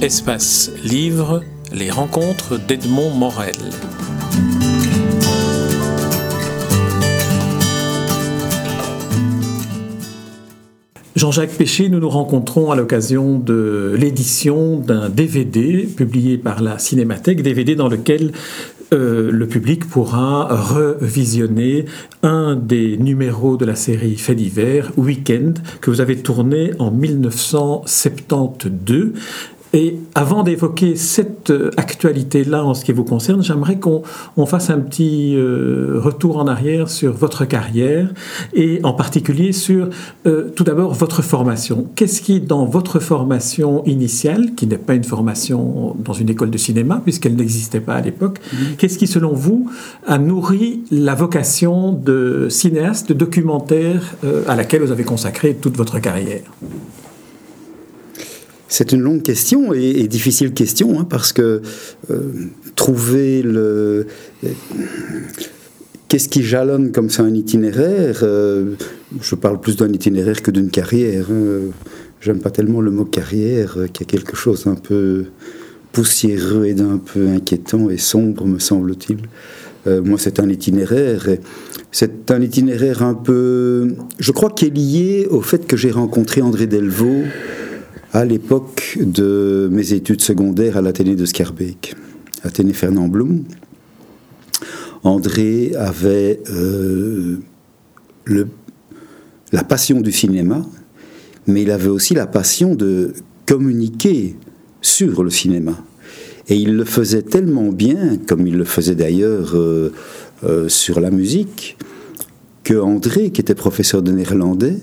Espace Livre, les rencontres d'Edmond Morel. Jean-Jacques Péché, nous nous rencontrons à l'occasion de l'édition d'un DVD publié par la Cinémathèque, DVD dans lequel euh, le public pourra revisionner un des numéros de la série Fait d'hiver, Weekend, que vous avez tourné en 1972 et avant d'évoquer cette euh, actualité-là en ce qui vous concerne, j'aimerais qu'on fasse un petit euh, retour en arrière sur votre carrière et en particulier sur euh, tout d'abord votre formation. Qu'est-ce qui, dans votre formation initiale, qui n'est pas une formation dans une école de cinéma puisqu'elle n'existait pas à l'époque, mmh. qu'est-ce qui, selon vous, a nourri la vocation de cinéaste, de documentaire à laquelle vous avez consacré toute votre carrière? C'est une longue question et, difficile question, hein, parce que euh, trouver le. Qu'est-ce qui jalonne comme ça un itinéraire euh, Je parle plus d'un itinéraire que d'une carrière. Hein. J'aime pas tellement le mot carrière, euh, qui a quelque chose un peu poussiéreux et d'un peu inquiétant et sombre, me semble-t-il. moi, c'est un itinéraire. C'est un itinéraire un peu. Je crois qu'il est lié au fait que j'ai rencontré André Delvaux à l'époque de mes études secondaires à l'Athénée de Scarbeck, Athénée Fernand Blum. André avait euh, la passion du cinéma, mais il avait aussi la passion de communiquer sur le cinéma. Et il le faisait tellement bien, comme il le faisait d'ailleurs euh, euh, sur la musique, que André, qui était professeur de néerlandais,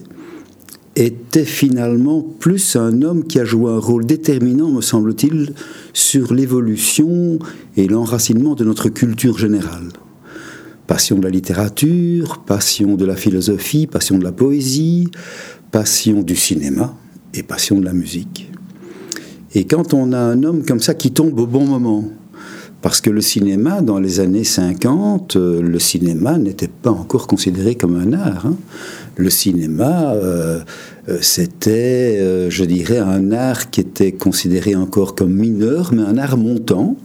était finalement plus un homme qui a joué un rôle déterminant, me semble-t-il, sur l'évolution et l'enracinement de notre culture générale. Passion de la littérature, passion de la philosophie, passion de la poésie, passion du cinéma et passion de la musique. Et quand on a un homme comme ça qui tombe au bon moment, parce que le cinéma, dans les années 50, euh, le cinéma n'était pas encore considéré comme un art. Hein. Le cinéma, euh, euh, c'était, je dirais, un art qui était considéré encore comme mineur, mais un art montant.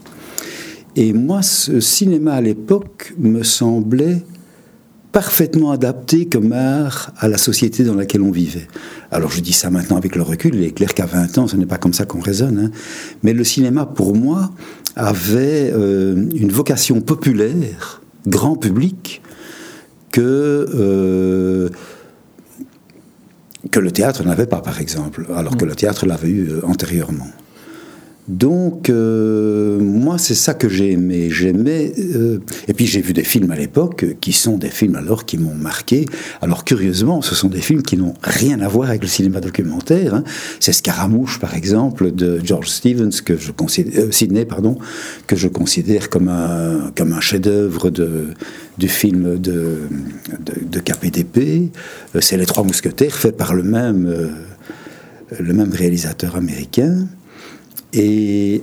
Et moi, ce cinéma à l'époque me semblait parfaitement adapté comme art à la société dans laquelle on vivait. Alors je dis ça maintenant avec le recul, il est clair qu'à 20 ans, ce n'est pas comme ça qu'on raisonne. Hein. Mais le cinéma, pour moi, avait euh, une vocation populaire, grand public, que, euh, que le théâtre n'avait pas, par exemple, alors que le théâtre l'avait eu euh, antérieurement. Donc, euh, moi, c'est ça que j'ai aimé. J'aimais. Euh, et puis, j'ai vu des films à l'époque qui sont des films alors qui m'ont marqué. Alors, curieusement, ce sont des films qui n'ont rien à voir avec le cinéma documentaire. Hein. C'est Scaramouche, par exemple, de George Stevens, que je considère, euh, pardon, que je considère comme un, comme un chef-d'œuvre du film de, de, de KPDP. C'est Les Trois Mousquetaires, fait par le même, le même réalisateur américain. Et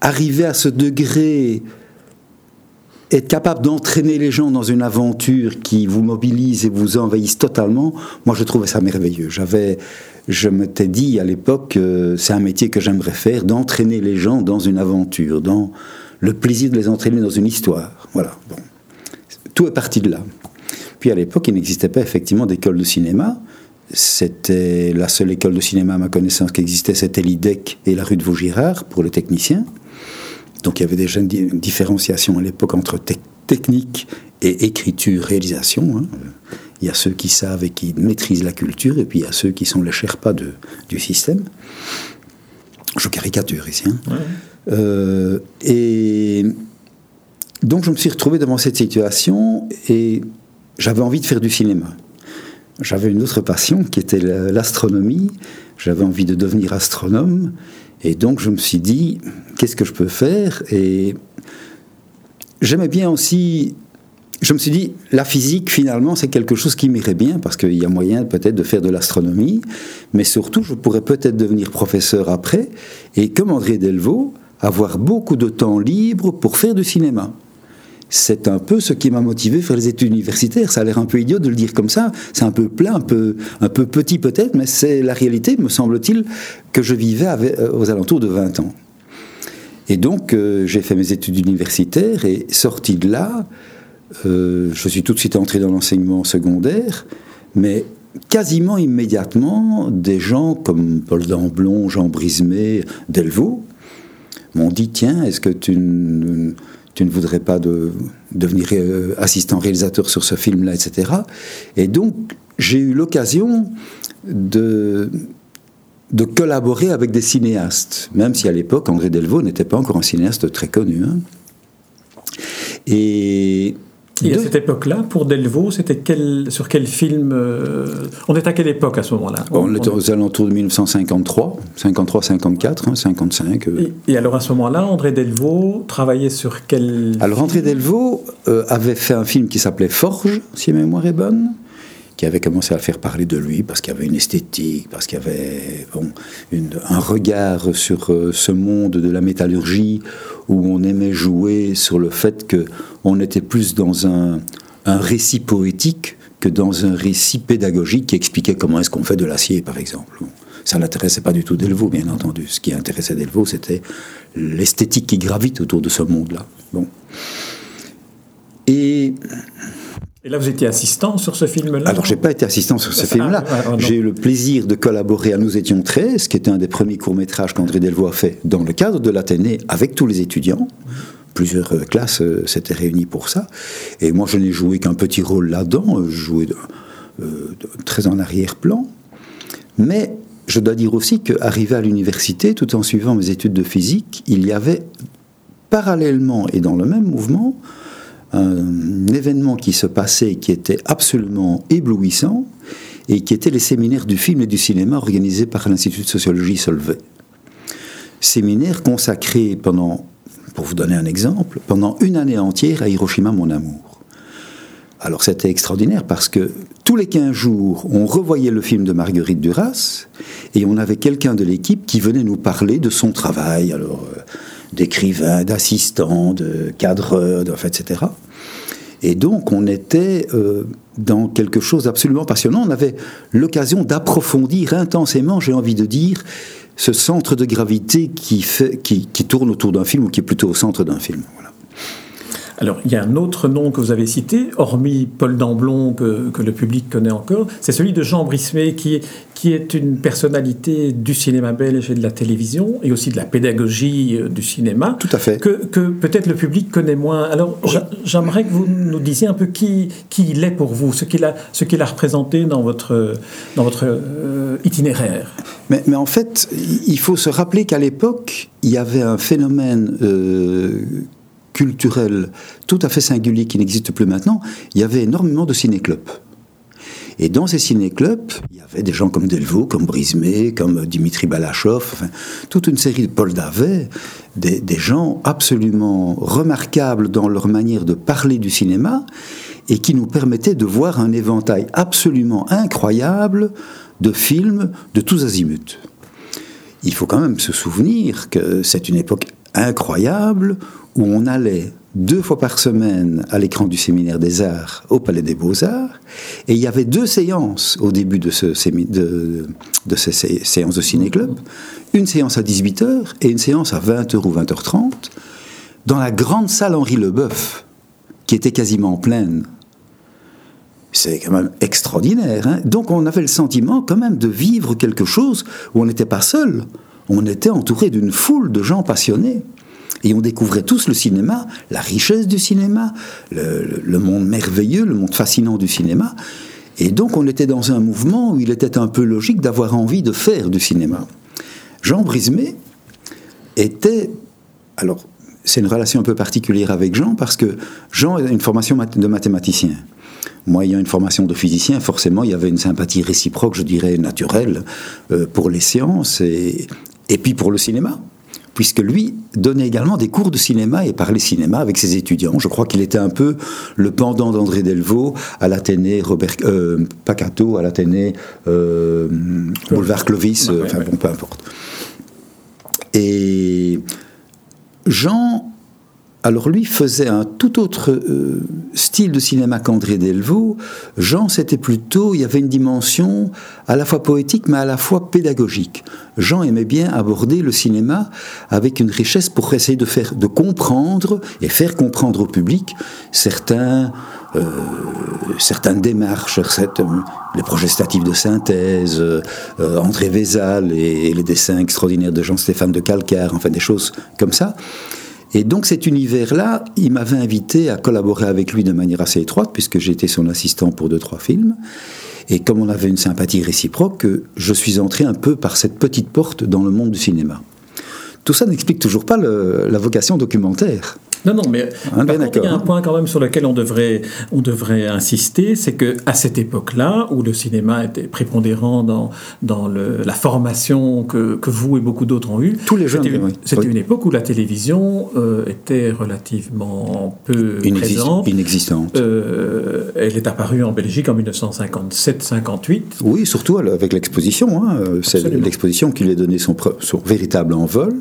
arriver à ce degré, être capable d'entraîner les gens dans une aventure qui vous mobilise et vous envahisse totalement, moi je trouvais ça merveilleux. J'avais, je m'étais dit à l'époque, c'est un métier que j'aimerais faire, d'entraîner les gens dans une aventure, dans le plaisir de les entraîner dans une histoire. Voilà. Bon. Tout est parti de là. Puis à l'époque, il n'existait pas effectivement d'école de cinéma. C'était la seule école de cinéma à ma connaissance qui existait, c'était l'IDEC et la rue de Vaugirard pour les techniciens. Donc il y avait déjà une différenciation à l'époque entre technique et écriture, réalisation. Hein. Il y a ceux qui savent et qui maîtrisent la culture, et puis il y a ceux qui sont les Sherpas de, du système. Je caricature ici. Hein. Euh, et donc je me suis retrouvé devant cette situation et j'avais envie de faire du cinéma j'avais une autre passion qui était l'astronomie. J'avais envie de devenir astronome. Et donc je me suis dit, qu'est-ce que je peux faire? Et j'aimais bien aussi... Je me suis dit, la physique, finalement, c'est quelque chose qui m'irait bien, parce qu'il y a moyen peut-être de faire de l'astronomie, mais surtout, je pourrais peut-être devenir professeur après, et comme André Delvaux, avoir beaucoup de temps libre pour faire du cinéma c'est un peu ce qui m'a motivé à faire les études universitaires. Ça a l'air un peu idiot de le dire comme ça. C'est un peu plein, un peu, un peu petit peut-être, mais c'est la réalité, me semble-t-il, que je vivais euh, aux alentours de 20 ans. Et donc, euh, j'ai fait mes études universitaires et sorti de là, euh, je suis tout de suite entré dans l'enseignement secondaire, mais quasiment immédiatement, des gens comme Paul Damblon, Jean Brismé, Delvaux m'ont dit Tiens, est-ce que tu tu ne voudrais pas de, devenir euh, assistant réalisateur sur ce film-là, etc. Et donc, j'ai eu l'occasion de, de collaborer avec des cinéastes, même si à l'époque, André Delvaux n'était pas encore un cinéaste très connu. Hein. Et et à cette époque-là, pour Delvaux, c'était quel, sur quel film euh, On est à quelle époque à ce moment-là? On, était aux alentours de 1953, 53, 54, 55. Et, alors à ce moment-là, André Delvaux travaillait sur quel Alors André Delvaux euh, avait fait un film qui s'appelait Forge, si ma mémoire est bonne, qui avait commencé à faire parler de lui parce qu'il y avait une esthétique, parce qu'il y avait bon, un regard sur euh, ce monde de la métallurgie où on aimait jouer sur le fait que on était plus dans un, un récit poétique que dans un récit pédagogique qui expliquait comment est-ce qu'on fait de l'acier, par exemple. Ça n'intéressait pas du tout Delvaux, bien entendu. Ce qui intéressait Delvaux, c'était l'esthétique qui gravite autour de ce monde-là. Bon. Et et là, vous étiez assistant sur ce film-là Alors, j'ai pas été assistant sur ce film-là. j'ai eu le plaisir de collaborer à Nous étions 13, qui était un des premiers courts-métrages qu'André Delvaux a fait dans le cadre de l'Athénée avec tous les étudiants. Plusieurs euh, classes euh, s'étaient réunies pour ça. Et moi, je n'ai joué qu'un petit rôle là-dedans. Je jouais très en arrière-plan. Mais je dois dire aussi qu'arrivé à l'université, tout en suivant mes études de physique, il y avait parallèlement et dans le même mouvement un événement qui se passait qui était absolument éblouissant et qui était les séminaires du film et du cinéma organisés par l'Institut de sociologie Solvay. Séminaire consacré pendant, pour vous donner un exemple, pendant une année entière à Hiroshima, mon amour. Alors c'était extraordinaire parce que tous les 15 jours, on revoyait le film de Marguerite Duras et on avait quelqu'un de l'équipe qui venait nous parler de son travail. Alors, euh, d'écrivains, d'assistants, de cadreurs, etc. Et donc on était euh, dans quelque chose d'absolument passionnant. On avait l'occasion d'approfondir intensément, j'ai envie de dire, ce centre de gravité qui, fait, tourne autour d'un film ou qui est plutôt au centre d'un film. Voilà. Alors, il y a un autre nom que vous avez cité, hormis Paul Damblon, que, le public connaît encore, c'est celui de Jean Brismé, qui qui est une personnalité du cinéma belge et de la télévision, et aussi de la pédagogie euh, du cinéma. Tout à fait. Que, que peut-être le public connaît moins. Alors, j'aimerais que vous nous disiez un peu qui, qui il est pour vous, ce qu'il a, ce qu'il a représenté dans votre, dans votre euh, itinéraire. Mais, mais, en fait, il faut se rappeler qu'à l'époque, il y avait un phénomène euh, culturel tout à fait singulier qui n'existe plus maintenant, il y avait énormément de ciné-clubs. Et dans ces ciné-clubs, il y avait des gens comme Delvaux, comme Brismé, comme Dimitri Balachov, enfin, toute une série de Paul Davet, des, des, gens absolument remarquables dans leur manière de parler du cinéma et qui nous permettaient de voir un éventail absolument incroyable de films de tous azimuts. Il faut quand même se souvenir que c'est une époque incroyable où on allait deux fois par semaine à l'écran du séminaire des arts au Palais des Beaux-Arts, et il y avait deux séances au début de, ce, de, de ces séances de ciné-club, une séance à 18h et une séance à 20h ou 20h30, dans la grande salle Henri Leboeuf, qui était quasiment pleine. C'est quand même extraordinaire. Hein. Donc on avait le sentiment quand même de vivre quelque chose où on n'était pas seul, on était entouré d'une foule de gens passionnés. Et on découvrait tous le cinéma, la richesse du cinéma, le, monde merveilleux, le monde fascinant du cinéma. Et donc on était dans un mouvement où il était un peu logique d'avoir envie de faire du cinéma. Jean Brismé était... Alors, c'est une relation un peu particulière avec Jean parce que Jean a une formation de mathématicien. Moi, ayant une formation de physicien, forcément, il y avait une sympathie réciproque, je dirais, naturelle euh, pour les sciences et, et puis pour le cinéma puisque lui donnait également des cours de cinéma et parlait cinéma avec ses étudiants. Je crois qu'il était un peu le pendant d'André Delvaux à l'Athénée, Robert euh, Pacato à l'Athénée, euh, Boulevard Clovis, euh, enfin bon, peu importe. Et Jean alors lui faisait un tout autre euh, style de cinéma qu'André Delvaux. Jean, c'était plutôt, il y avait une dimension à la fois poétique, mais à la fois pédagogique. Jean aimait bien aborder le cinéma avec une richesse pour essayer de faire, de comprendre et faire comprendre au public certains, euh, certaines démarches, les projets statifs de synthèse, euh, André Vézal et, et, les dessins extraordinaires de Jean-Stéphane de Calcar, enfin des choses comme ça. Et donc cet univers-là, il m'avait invité à collaborer avec lui de manière assez étroite, puisque j'étais son assistant pour deux, trois films. Et comme on avait une sympathie réciproque, je suis entré un peu par cette petite porte dans le monde du cinéma. Tout ça n'explique toujours pas la vocation documentaire. Non, non, mais hein, il y a un point quand même sur lequel on devrait, on devrait insister, c'est que à cette époque-là, où le cinéma était prépondérant dans, dans le, la formation que, que, vous et beaucoup d'autres ont eue, tous les jeunes, c'était une époque où la télévision euh, était relativement peu présente, inexistante. Euh, elle est apparue en Belgique en 1957-58. Oui, surtout avec l'exposition. Hein. C'est l'exposition qui lui a donné son, son véritable envol.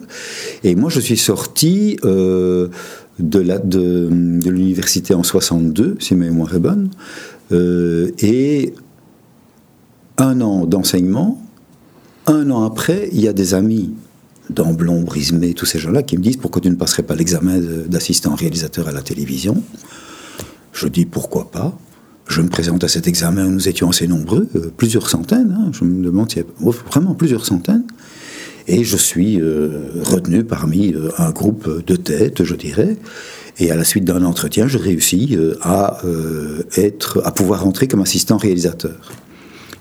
Et moi, je suis sorti. Euh, de, l'université en 62, si ma mémoire est bonne, euh, et un an d'enseignement. Un an après, il y a des amis d'Amblon, Brismé, tous ces gens-là qui me disent pourquoi tu ne passerais pas l'examen d'assistant réalisateur à la télévision? Je dis pourquoi pas? Je me présente à cet examen, nous étions assez nombreux, euh, plusieurs centaines, hein. je me demande s'il y a vraiment plusieurs centaines. Et je suis euh, retenu parmi euh, un groupe de tête, je dirais. Et à la suite d'un entretien, je réussis euh, à, être, à pouvoir entrer comme assistant réalisateur.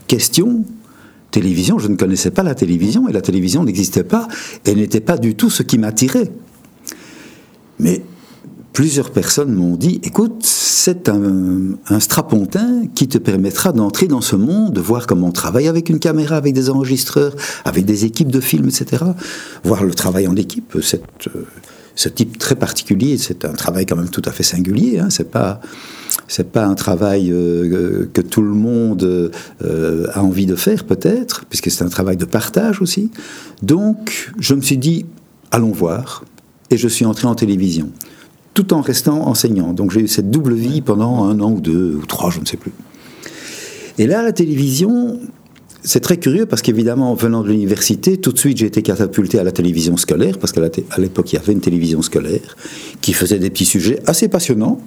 Question télévision, je ne connaissais pas la télévision et la télévision n'existait pas. Elle n'était pas du tout ce qui m'attirait. Mais plusieurs personnes m'ont dit, écoute, c'est un, strapontin qui te permettra d'entrer dans ce monde, de voir comment on travaille avec une caméra, avec des enregistreurs, avec des équipes de films, etc. Voir le travail en équipe, cette, ce type très particulier, c'est un travail quand même tout à fait singulier. Hein, c'est pas c'est pas un travail euh, que tout le monde euh, a envie de faire peut-être, puisque c'est un travail de partage aussi. Donc je me suis dit allons voir, et je suis entré en télévision tout en restant enseignant. Donc j'ai eu cette double vie pendant un an ou deux ou trois, je ne sais plus. Et là, la télévision, c'est très curieux parce qu'évidemment, en venant de l'université, tout de suite j'ai été catapulté à la télévision scolaire, parce qu'à l'époque il y avait une télévision scolaire qui faisait des petits sujets assez passionnants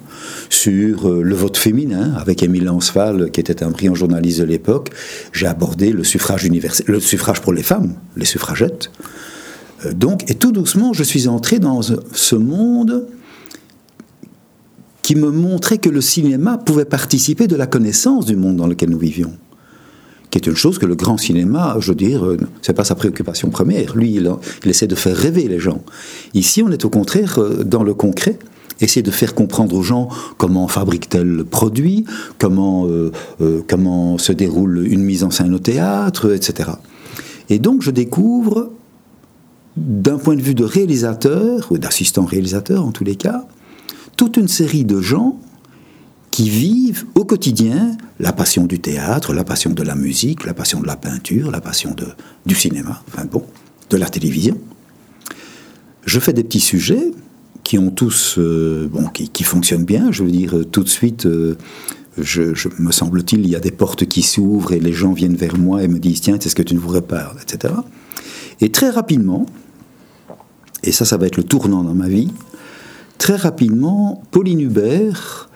sur euh, le vote féminin, avec Émile Lansval, qui était un brillant journaliste de l'époque. J'ai abordé le suffrage, universel, le suffrage pour les femmes, les suffragettes. Euh, donc, et tout doucement, je suis entré dans ce monde qui me montrait que le cinéma pouvait participer de la connaissance du monde dans lequel nous vivions. Qui est une chose que le grand cinéma, je veux dire, euh, c'est pas sa préoccupation première. Lui, il, essaie de faire rêver les gens. Ici, on est au contraire euh, dans le concret essayer de faire comprendre aux gens comment fabrique tel produit, comment, euh, comment se déroule une mise en scène au théâtre, etc. Et donc je découvre, d'un point de vue de réalisateur, ou d'assistant réalisateur en tous les cas, toute une série de gens qui vivent au quotidien la passion du théâtre, la passion de la musique, la passion de la peinture, la passion du cinéma, enfin bon, de la télévision. Je fais des petits sujets qui ont tous, euh, fonctionnent bien. Je veux dire, tout de suite, euh, je, me semble-t-il, il y a des portes qui s'ouvrent et les gens viennent vers moi et me disent tiens, est-ce que tu ne voudrais pas, etc. Et très rapidement, et ça, ça va être le tournant dans ma vie, très rapidement, Pauline Hubert,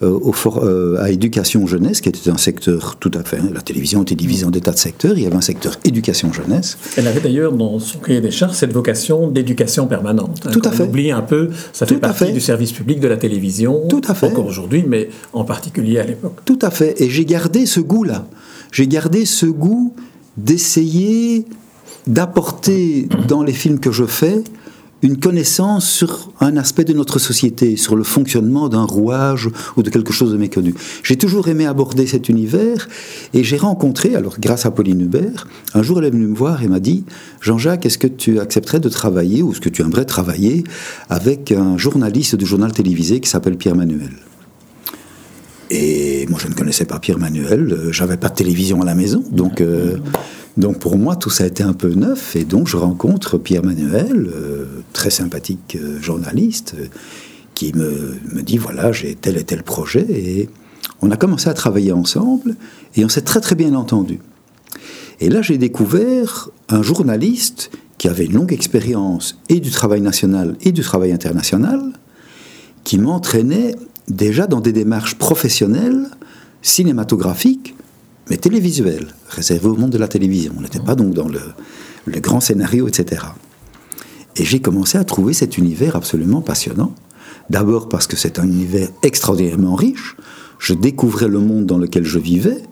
euh, euh, à éducation jeunesse, qui était un secteur tout à fait. Hein, la télévision était divisée en des tas de secteurs. Il y avait un secteur éducation jeunesse. Elle avait d'ailleurs dans son cahier des charges cette vocation d'éducation permanente. Hein, tout à fait. On oublie un peu, ça fait partie du service public de la télévision. Tout à fait. Encore aujourd'hui, mais en particulier à l'époque. Tout à fait. Et j'ai gardé ce goût-là. J'ai gardé ce goût d'essayer d'apporter dans les films que je fais une connaissance sur un aspect de notre société, sur le fonctionnement d'un rouage ou de quelque chose de méconnu. J'ai toujours aimé aborder cet univers et j'ai rencontré, alors grâce à Pauline Hubert, un jour elle est venue me voir et m'a dit Jean-Jacques, est-ce que tu accepterais de travailler ou est-ce que tu aimerais travailler avec un journaliste du journal télévisé qui s'appelle Pierre Manuel? Et moi, je ne connaissais pas Pierre Manuel, euh, j'avais pas de télévision à la maison, donc euh, donc pour moi, tout ça a été un peu neuf, et donc je rencontre Pierre Manuel, euh, très sympathique euh, journaliste, qui me, me dit voilà, j'ai tel et tel projet. Et on a commencé à travailler ensemble et on s'est très très bien entendu. Et là, j'ai découvert un journaliste qui avait une longue expérience et du travail national et du travail international, qui m'entraînait déjà dans des démarches professionnelles, cinématographiques, mais télévisuelles, réservées au monde de la télévision. On n'était pas donc dans le, le grand scénario, etc. Et j'ai commencé à trouver cet univers absolument passionnant. D'abord parce que c'est un univers extraordinairement riche. Je découvrais le monde dans lequel je vivais,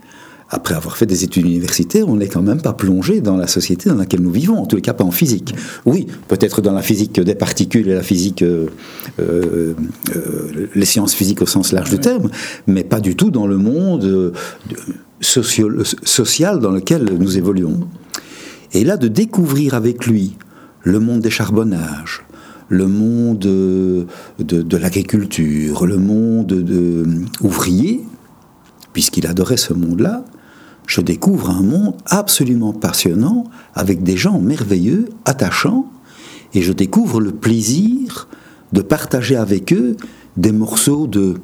après avoir fait des études universitaires, on n'est quand même pas plongé dans la société dans laquelle nous vivons, en tous les cas pas en physique. Oui, peut-être dans la physique des particules et la physique, euh, euh, euh, les sciences physiques au sens large du terme, mais pas du tout dans le monde social dans lequel nous évoluons. Et là, de découvrir avec lui le monde des charbonnages, le monde de, de l'agriculture, le monde de, ouvrier, puisqu'il adorait ce monde-là, je découvre un monde absolument passionnant, avec des gens merveilleux, attachants, et je découvre le plaisir de partager avec eux des morceaux de,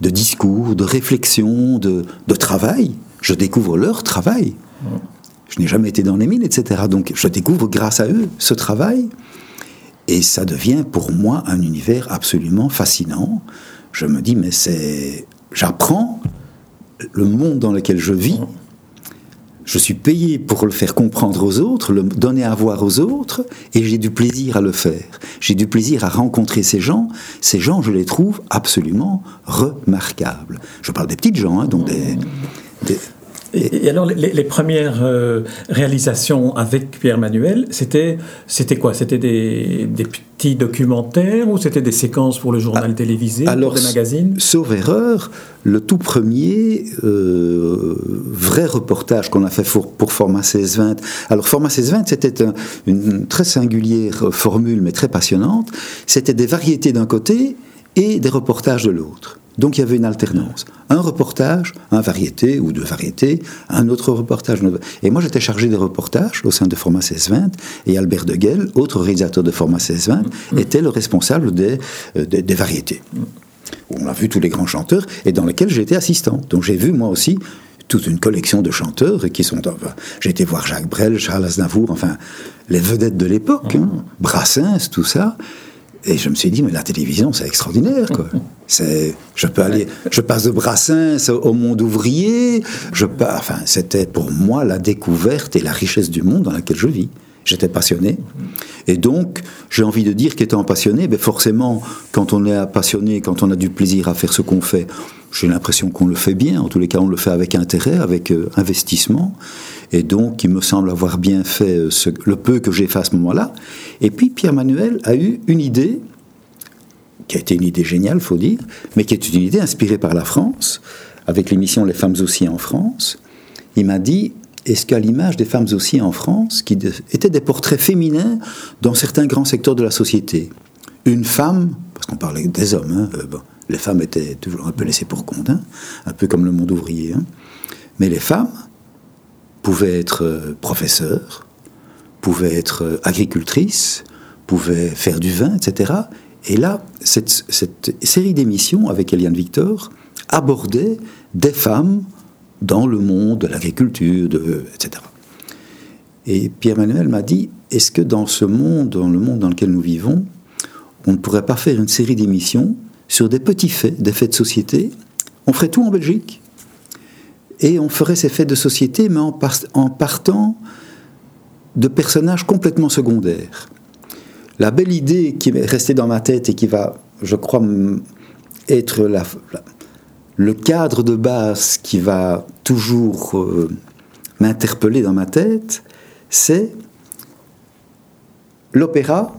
de discours, de réflexion, de, de, travail. Je découvre leur travail. Je n'ai jamais été dans les mines, etc. Donc je découvre grâce à eux ce travail, et ça devient pour moi un univers absolument fascinant. Je me dis, mais c'est... J'apprends le monde dans lequel je vis je suis payé pour le faire comprendre aux autres, le donner à voir aux autres, et j'ai du plaisir à le faire. J'ai du plaisir à rencontrer ces gens. Ces gens, je les trouve absolument remarquables. Je parle des petites gens, hein, donc des, et, alors, les, premières euh, réalisations avec Pierre Manuel, c'était, c'était quoi? C'était des, petits documentaires ou c'était des séquences pour le journal ah, télévisé, alors, pour des magazines? Sauf erreur, le tout premier euh, vrai reportage qu'on a fait pour, pour Format 1620. Alors, Format 1620, c'était une très singulière formule, mais très passionnante. C'était des variétés d'un côté et des reportages de l'autre. Donc il y avait une alternance. Un reportage, un variété ou deux variétés, un autre reportage. Et moi j'étais chargé des reportages au sein de Format 1620 et Albert Deguel, autre réalisateur de Format 1620, mm. était le responsable des, euh, des, variétés. On a vu tous les grands chanteurs et dans lesquels j'étais assistant. Donc j'ai vu moi aussi toute une collection de chanteurs qui sont. j'ai été voir Jacques Brel, Charles Aznavour, enfin les vedettes de l'époque, hein. mm. Brassens, tout ça. Et je me suis dit, mais la télévision, c'est extraordinaire, quoi. C'est, je peux aller, je passe de Brassens au monde ouvrier. Je enfin, c'était pour moi la découverte et la richesse du monde dans lequel je vis. J'étais passionné. Et donc, j'ai envie de dire qu'étant passionné, ben forcément, quand on est passionné, quand on a du plaisir à faire ce qu'on fait, j'ai l'impression qu'on le fait bien. En tous les cas, on le fait avec intérêt, avec euh, investissement. Et donc, il me semble avoir bien fait euh, le peu que j'ai fait à ce moment-là. Et puis, Pierre Manuel a eu une idée qui a été une idée géniale, faut dire, mais qui est une idée inspirée par la France, avec l'émission Les femmes aussi en France. Il m'a dit est-ce qu'à l'image des femmes aussi en France, qui étaient des portraits féminins dans certains grands secteurs de la société, une femme, parce qu'on parlait des hommes, hein, euh, les femmes étaient toujours un peu laissées pour compte, hein, un peu comme le monde ouvrier, hein, mais les femmes pouvaient être euh, professeurs, pouvaient être euh, agricultrices, pouvaient faire du vin, etc. Et là, cette, série d'émissions avec Eliane Victor abordait des femmes dans le monde de l'agriculture, etc. Et Pierre-Manuel m'a dit, est-ce que dans ce monde, dans le monde dans lequel nous vivons, on ne pourrait pas faire une série d'émissions sur des petits faits, des faits de société? On ferait tout en Belgique. Et on ferait ces faits de société, mais en partant de personnages complètement secondaires. La belle idée qui est restée dans ma tête et qui va, je crois, être la, le cadre de base qui va toujours euh, m'interpeller dans ma tête, c'est l'opéra.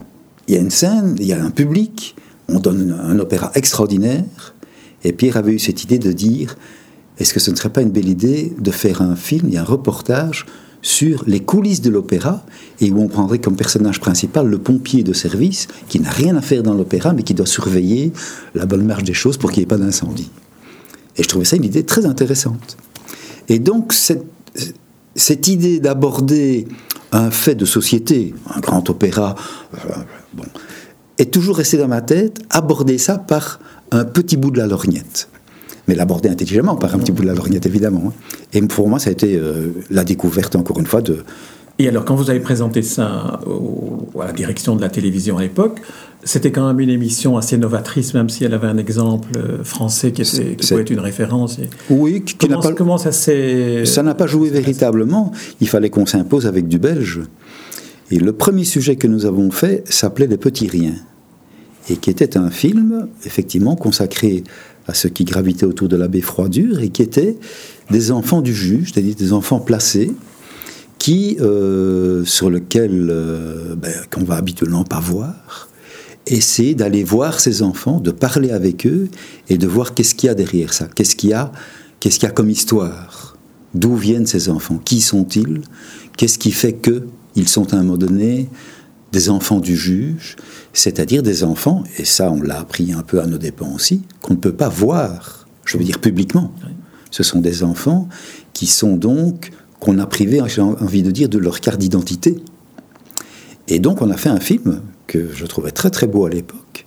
Il y a une scène, il y a un public, on donne un opéra extraordinaire, et Pierre avait eu cette idée de dire est-ce que ce ne serait pas une belle idée de faire un film, a un reportage sur les coulisses de l'opéra et où on prendrait comme personnage principal le pompier de service qui n'a rien à faire dans l'opéra mais qui doit surveiller la bonne marche des choses pour qu'il n'y ait pas d'incendie. Et je trouvais ça une idée très intéressante. Et donc cette, idée d'aborder un fait de société, un grand opéra, euh, bon, est toujours resté dans ma tête, aborder ça par un petit bout de la lorgnette. Mais l'aborder intelligemment par un petit bout de la lorgnette, évidemment. hein. Et pour moi, ça a été euh, la découverte, encore une fois, de, Et alors, quand vous avez présenté ça à la direction de la télévision à l'époque, c'était quand même une émission assez novatrice, même si elle avait un exemple euh, français qui, était, qui pouvait être une référence. Oui, qui, qui n'a comment, pas, comment ça s'est... ça n'a pas joué véritablement. Il fallait qu'on s'impose avec du belge. Et le premier sujet que nous avons fait s'appelait Les Petits Riens. Et qui était un film, effectivement, consacré à ceux qui gravitaient autour de l'abbé Froidure et qui étaient des enfants du juge, c'est-à-dire des enfants placés, qui, euh, sur lequel euh, ben, qu'on va habituellement pas voir, essayer d'aller voir ces enfants, de parler avec eux et de voir qu'est-ce qu'il y a derrière ça, qu'est-ce qu'il y a, qu'est-ce qu'il y a comme histoire, d'où viennent ces enfants, qui sont-ils, qu'est-ce qui fait que ils sont à un moment donné des enfants du juge, c'est-à-dire des enfants, et ça on l'a appris un peu à nos dépens aussi, qu'on ne peut pas voir, je veux dire publiquement. Ce sont des enfants qui sont donc, qu'on a privé, j'ai envie de dire, de leur carte d'identité. Et donc on a fait un film que je trouvais très très beau à l'époque.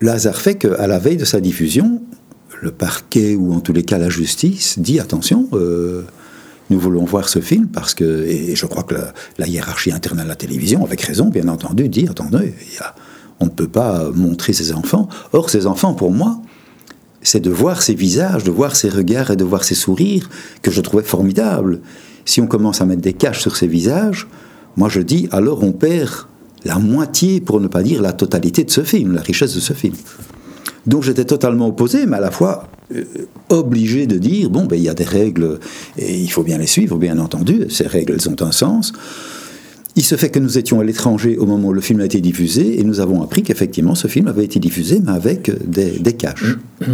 Le fait qu'à la veille de sa diffusion, le parquet ou en tous les cas la justice dit attention, euh, nous voulons voir ce film parce que, et je crois que la, hiérarchie interne à la télévision, avec raison bien entendu, dit attendez, on ne peut pas montrer ces enfants. Or ces enfants, pour moi, c'est de voir ces visages, de voir ces regards et de voir ces sourires que je trouvais formidables. Si on commence à mettre des caches sur ces visages, moi je dis alors on perd la moitié, pour ne pas dire la totalité de ce film, la richesse de ce film. Donc j'étais totalement opposé, mais à la fois euh, obligé de dire bon, ben, il y a des règles et il faut bien les suivre, bien entendu. Ces règles, elles ont un sens. Il se fait que nous étions à l'étranger au moment où le film a été diffusé et nous avons appris qu'effectivement ce film avait été diffusé, mais avec des, des caches.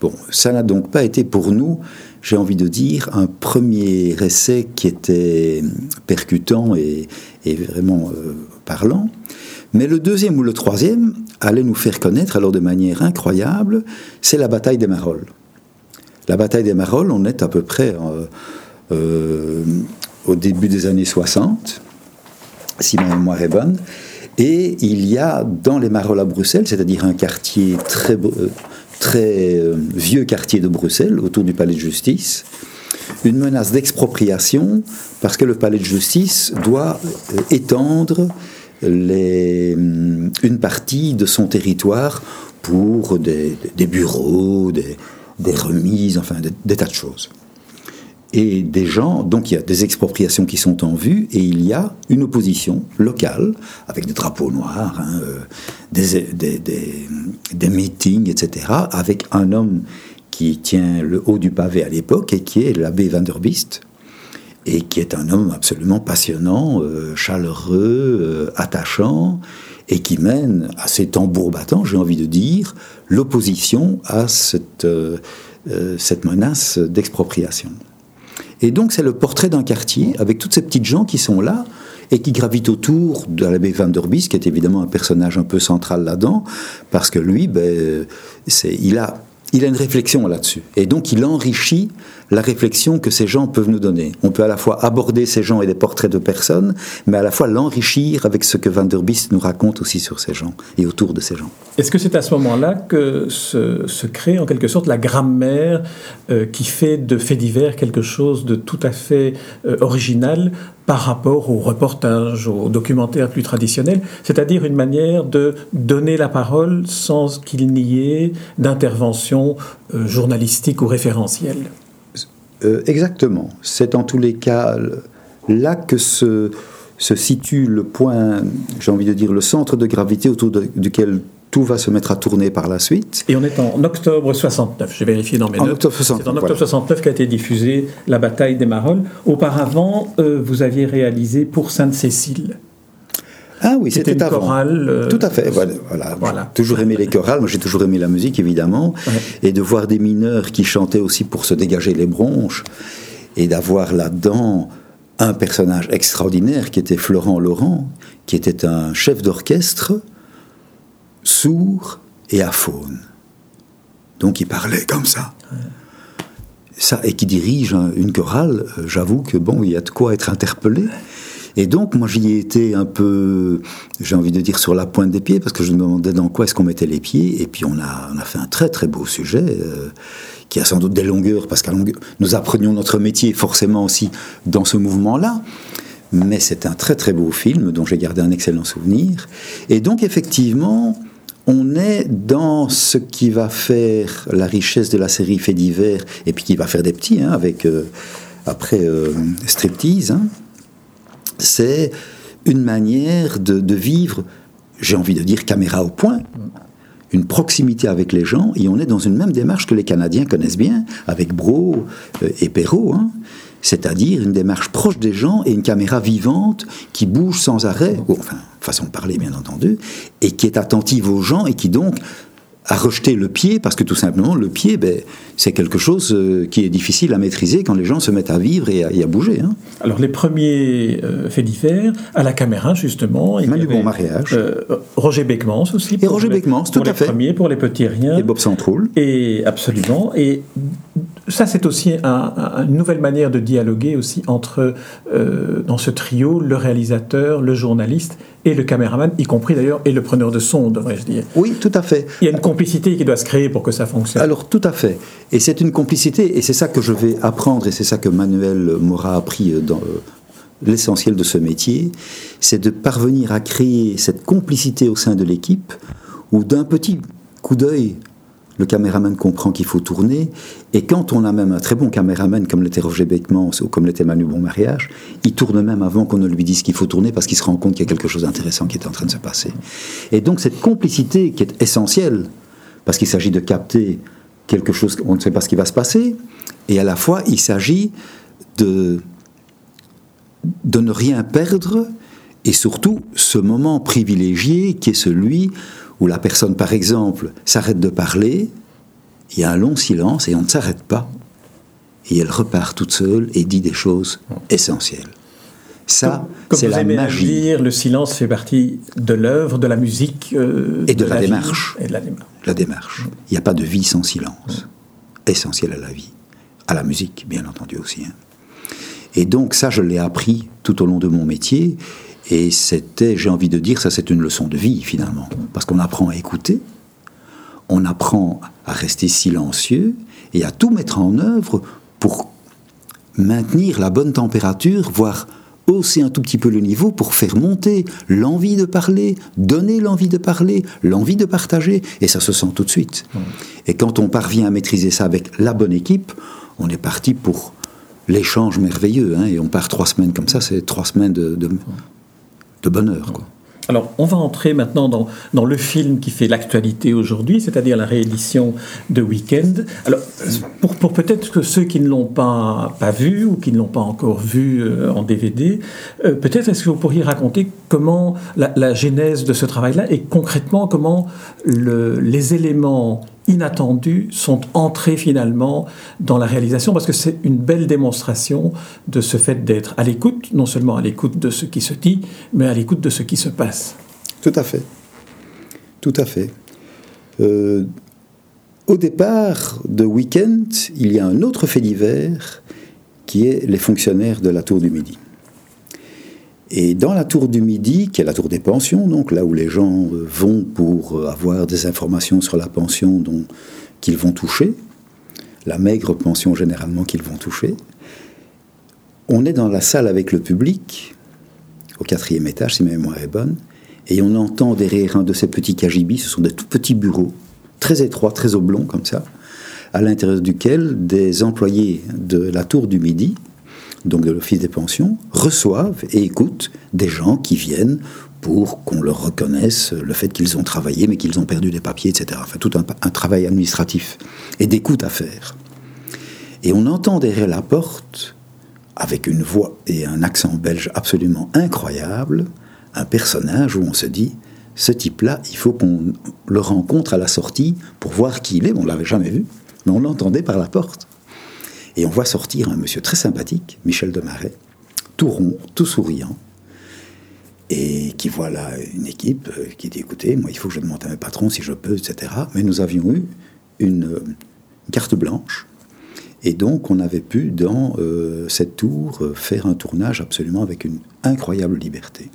Bon, ça n'a donc pas été pour nous, j'ai envie de dire, un premier essai qui était percutant et, et vraiment euh, parlant. Mais le deuxième ou le troisième allait nous faire connaître, alors de manière incroyable, c'est la bataille des Marolles. La bataille des Marolles, on est à peu près euh, euh, au début des années 60, si ma mémoire est bonne. Et il y a dans les Marolles à Bruxelles, c'est-à-dire un quartier très, euh, très vieux quartier de Bruxelles, autour du palais de justice, une menace d'expropriation parce que le palais de justice doit euh, étendre hum, une partie de son territoire pour des, bureaux, des, remises, enfin des, tas de choses. Et des gens, donc il y a des expropriations qui sont en vue, et il y a une opposition locale, avec des drapeaux noirs, hein, euh, des meetings, etc., avec un homme qui tient le haut du pavé à l'époque, et qui est l'abbé Van der Beest, et qui est un homme absolument passionnant, euh, chaleureux, euh, attachant, et qui mène à ses tambours battants, j'ai envie de dire, l'opposition à cette, euh, cette menace d'expropriation. Et donc c'est le portrait d'un quartier avec toutes ces petites gens qui sont là et qui gravitent autour de l'abbé Van der Beest, qui est évidemment un personnage un peu central là-dedans, parce que lui, ben, il, a, il a une réflexion là-dessus. Et donc il enrichit la réflexion que ces gens peuvent nous donner. On peut à la fois aborder ces gens et des portraits de personnes, mais à la fois l'enrichir avec ce que Van der Beest nous raconte aussi sur ces gens et autour de ces gens. Est-ce que c'est à ce moment-là que se, se, crée en quelque sorte la grammaire euh, qui fait de faits divers quelque chose de tout à fait euh, original par rapport au reportage, au documentaire plus traditionnel, c'est-à-dire une manière de donner la parole sans qu'il n'y ait d'intervention euh, journalistique ou référentielle euh, Exactement. C'est en tous les cas là que se, se situe le point, j'ai envie de dire, le centre de gravité autour duquel tout va se mettre à tourner par la suite. Et on est en octobre 69, j'ai vérifié dans mes en notes. Octobre 69, C'est en octobre voilà. 69 qu'a été diffusée la bataille des Marolles. Auparavant, euh, vous aviez réalisé pour Sainte-Cécile. Ah oui, C'était une avant. chorale. euh, Tout à fait. Voilà. voilà. Voilà. J'ai toujours aimé les chorales. Moi, j'ai toujours aimé la musique, évidemment. Ouais. Et de voir des mineurs qui chantaient aussi pour se dégager les bronches. Et d'avoir là-dedans un personnage extraordinaire qui était Florent Laurent, qui était un chef d'orchestre sourd et aphone. Donc il parlait comme ça. Ça, et qui dirige un- une chorale, euh, j'avoue que bon, il y a de quoi être interpellé. Et donc, moi, j'y ai été un peu, j'ai envie de dire, sur la pointe des pieds, parce que je me demandais dans quoi est-ce qu'on mettait les pieds. Et puis, on a, on a fait un très, très beau sujet, euh, qui a sans doute des longueurs, parce que nous apprenions notre métier forcément aussi dans ce mouvement-là. Mais c'est un très, très beau film, dont j'ai gardé un excellent souvenir. Et donc, effectivement, on est dans ce qui va faire la richesse de la série Fait divers, et puis qui va faire des petits, hein, avec, euh, après, euh, Striptease. Hein c'est une manière de, vivre, j'ai envie de dire caméra au point, une proximité avec les gens, et on est dans une même démarche que les Canadiens connaissent bien, avec Bro euh, et Perrault, hein. C'est-à-dire une démarche proche des gens et une caméra vivante qui bouge sans arrêt, enfin, façon de parler bien entendu, et qui est attentive aux gens et qui donc à rejeter le pied, parce que tout simplement, le pied, ben, c'est quelque chose euh, qui est difficile à maîtriser quand les gens se mettent à vivre et à, bouger. Hein. Alors, les premiers euh, faits divers, à la caméra, justement. Il Manu Bon Mariage. Euh, Roger Beckmans aussi. Et Roger Beckmans, tout à fait. Pour les premiers, pour les petits riens. Et Bob Centroul. Et absolument. Et ça, c'est aussi une nouvelle manière de dialoguer aussi entre, dans ce trio, le réalisateur, le journaliste et le caméraman, y compris d'ailleurs, et le preneur de son, devrais-je dire. Oui, tout à fait. Il y a une complicité qui doit se créer pour que ça fonctionne. Alors, tout à fait. Et c'est une complicité, et c'est ça que je vais apprendre, et c'est ça que Manuel m'aura appris dans euh, l'essentiel de ce métier, c'est de parvenir à créer cette complicité au sein de l'équipe, où d'un petit coup d'œil, le caméraman comprend qu'il faut tourner, et quand on a même un très bon caméraman comme l'était Roger Beckmans ou comme l'était Manu Bon Mariage, il tourne même avant qu'on ne lui dise qu'il faut tourner parce qu'il se rend compte qu'il y a quelque chose d'intéressant qui est en train de se passer. Et donc cette complicité qui est essentielle, parce qu'il s'agit de capter quelque chose, on ne sait pas ce qui va se passer, et à la fois il s'agit de, de ne rien perdre, et surtout ce moment privilégié qui est celui où la personne, par exemple, s'arrête de parler, il y a un long silence et on ne s'arrête pas, et elle repart toute seule et dit des choses essentielles. Ça, c'est la magie. Dire, le silence fait partie de l'œuvre, de la musique. Euh, et, de, la démarche. et de la démarche. La démarche. Il n'y a pas de vie sans silence. Essentiel à la vie. À la musique, bien entendu aussi. Hein. Et donc ça, je l'ai appris tout au long de mon métier. Et c'était, j'ai envie de dire, ça c'est une leçon de vie finalement. Parce qu'on apprend à écouter, on apprend à rester silencieux et à tout mettre en œuvre pour maintenir la bonne température, voire hausser un tout petit peu le niveau pour faire monter l'envie de parler, donner l'envie de parler, l'envie de partager, et ça se sent tout de suite. Et quand on parvient à maîtriser ça avec la bonne équipe, on est parti pour l'échange merveilleux, hein, et on part trois semaines comme ça, c'est trois semaines de, de bonheur. Alors, on va entrer maintenant dans, le film qui fait l'actualité aujourd'hui, c'est-à-dire la réédition de Weekend. Alors, pour, peut-être que ceux qui ne l'ont pas, vu ou qui ne l'ont pas encore vu euh, en DVD, euh, peut-être est-ce que vous pourriez raconter comment la, genèse de ce travail-là et concrètement comment le, les éléments inattendus sont entrés finalement dans la réalisation parce que c'est une belle démonstration de ce fait d'être à l'écoute, non seulement à l'écoute de ce qui se dit, mais à l'écoute de ce qui se passe. Tout à fait. Tout à fait. Euh, au départ de Weekend, il y a un autre fait divers qui est les fonctionnaires de la Tour du Midi. Et dans la tour du Midi, qui est la tour des pensions, donc là où les gens euh, vont pour euh, avoir des informations sur la pension qu'ils vont toucher, la maigre pension généralement qu'ils vont toucher, on est dans la salle avec le public, au quatrième étage si ma mémoire est bonne, et on entend derrière un de ces petits kajibis, ce sont des tout petits bureaux, très étroits, très oblongs comme ça, à l'intérieur duquel des employés de la tour du Midi donc de l'Office des pensions, reçoivent et écoutent des gens qui viennent pour qu'on leur reconnaisse le fait qu'ils ont travaillé, mais qu'ils ont perdu des papiers, etc. Enfin, tout un, travail administratif et d'écoute à faire. Et on entend derrière la porte, avec une voix et un accent belge absolument incroyable, un personnage où on se dit, ce type-là, il faut qu'on le rencontre à la sortie pour voir qui il est. On ne l'avait jamais vu, mais on l'entendait par la porte. Et on voit sortir un monsieur très sympathique, Michel Demaret, tout rond, tout souriant, et qui voit là une équipe euh, qui dit écoutez, moi il faut que je demande à mes patrons si je peux, etc. Mais nous avions eu une, carte blanche, Et donc, on avait pu, dans cette tour, faire un tournage absolument avec une incroyable liberté.